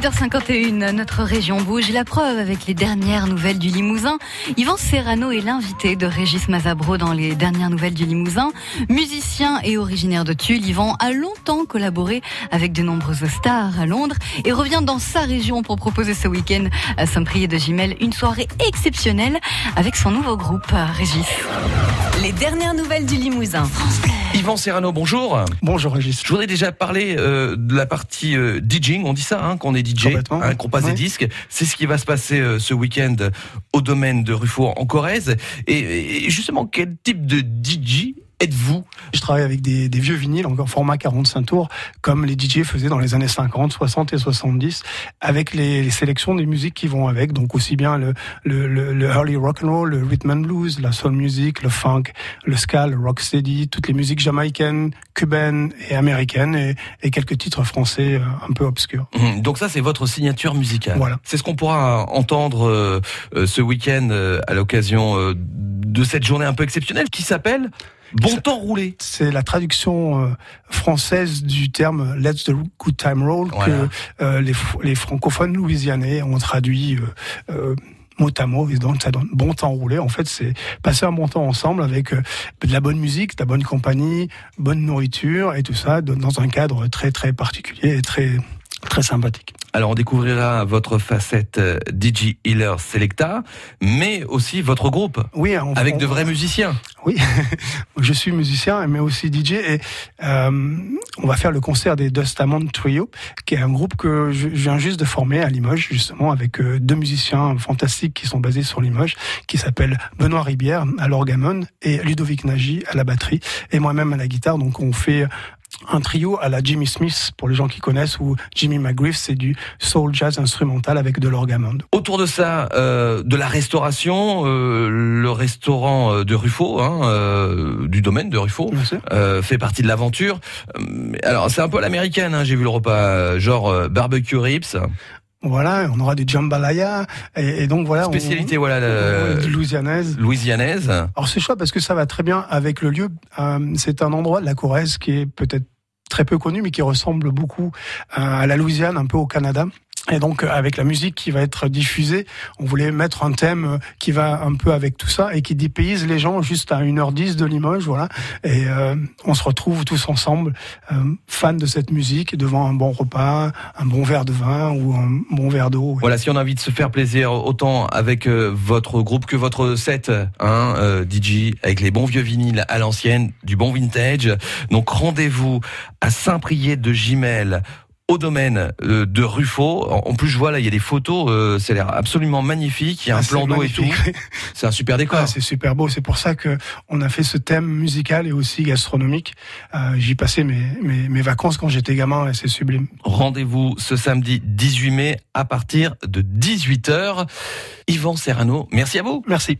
7h51, notre région bouge. La preuve avec les dernières nouvelles du Limousin. Yvan Serrano est l'invité de Régis Mazabro dans les dernières nouvelles du Limousin. Musicien et originaire de Tulle, Yvan a longtemps collaboré avec de nombreuses stars à Londres et revient dans sa région pour proposer ce week-end à Saint-Priest de Gimel une soirée exceptionnelle avec son nouveau groupe, Régis. Les dernières nouvelles du Limousin. Yvan Serrano, bonjour. Bonjour Régis. Je voudrais déjà parler euh, de la partie euh, DJing, on dit ça, hein, qu'on est DJ, hein, qu'on passe des disques. C'est ce qui va se passer euh, ce week-end au domaine de Ruffo en Corrèze. Et, et justement, quel type de DJ êtes-vous Je travaille avec des, des vieux vinyles, encore format 45 tours, comme les DJ faisaient dans les années 50, 60 et 70, avec les, les sélections des musiques qui vont avec, donc aussi bien le, le, le, le early rock and roll, le rhythm and blues, la soul music, le funk, le ska, le rocksteady, toutes les musiques jamaïcaines, cubaines et américaines, et, et quelques titres français euh, un peu obscurs. Hum, Donc ça, c'est votre signature musicale. Voilà. C'est ce qu'on pourra entendre euh, euh, ce week-end euh, à l'occasion euh, de cette journée un peu exceptionnelle qui s'appelle Bon temps roulé. C'est la traduction euh, française du terme Let's the Good Time Roll Voilà. que euh, les, les francophones louisianais ont traduit euh, mot à mot et donc ça donne bon temps roulé. En fait, c'est passer un bon temps ensemble avec de la bonne musique, de la bonne compagnie, bonne nourriture et tout ça dans un cadre très très particulier et très très sympathique. Alors on découvrira votre facette euh, DJ Healer Selecta, mais aussi votre groupe Oui, on- avec on- de vrais musiciens. Oui, je suis musicien mais aussi DJ et euh, on va faire le concert des Dust Amond Trio, qui est un groupe que je, je viens juste de former à Limoges justement avec euh, deux musiciens fantastiques qui sont basés sur Limoges, qui s'appellent Benoît Ribière à l'orgamon et Ludovic Nagy à la batterie et moi-même à la guitare. Donc on fait un trio à la Jimmy Smith pour les gens qui connaissent ou Jimmy McGriff, c'est du soul jazz instrumental avec de l'orgamon. Autour de ça, euh, de la restauration, euh, le restaurant euh, de Ruffo, hein, euh, du domaine de Ruffo, fait partie de l'aventure. Alors c'est un peu l'américaine, hein, j'ai vu le repas, genre barbecue ribs, Voilà, on aura du jambalaya et, et donc voilà. on- spécialité voilà louisianaise. louisianaise. Alors c'est chouette parce que ça va très bien avec le lieu. Euh, c'est un endroit de la Corrèze qui est peut-être très peu connu, mais qui ressemble beaucoup à la Louisiane, un peu au Canada. Et donc, euh, avec la musique qui va être diffusée, on voulait mettre un thème euh, qui va un peu avec tout ça et qui dépayse les gens juste à 1h10 de Limoges, voilà. Et euh, on se retrouve tous ensemble, euh, fans de cette musique, devant un bon repas, un bon verre de vin ou un bon verre d'eau. Voilà, si on a envie de se faire plaisir autant avec euh, votre groupe que votre set, hein, euh, DJ, avec les bons vieux vinyles à l'ancienne, du bon vintage. Donc rendez-vous à Saint-Priest de Gimel au domaine euh, de Ruffo. En plus, je vois là, il y a des photos, euh, ça a l'air absolument magnifique. Il y a un Ah, plan c'est d'eau et tout. C'est un super décor. Ah, c'est super beau. C'est pour ça que on a fait ce thème musical et aussi gastronomique. Euh, J'y passais mes, mes, mes vacances quand j'étais gamin et c'est sublime. Rendez-vous ce samedi 18 mai à partir de 18h. Yvan Serrano, merci à vous. Merci.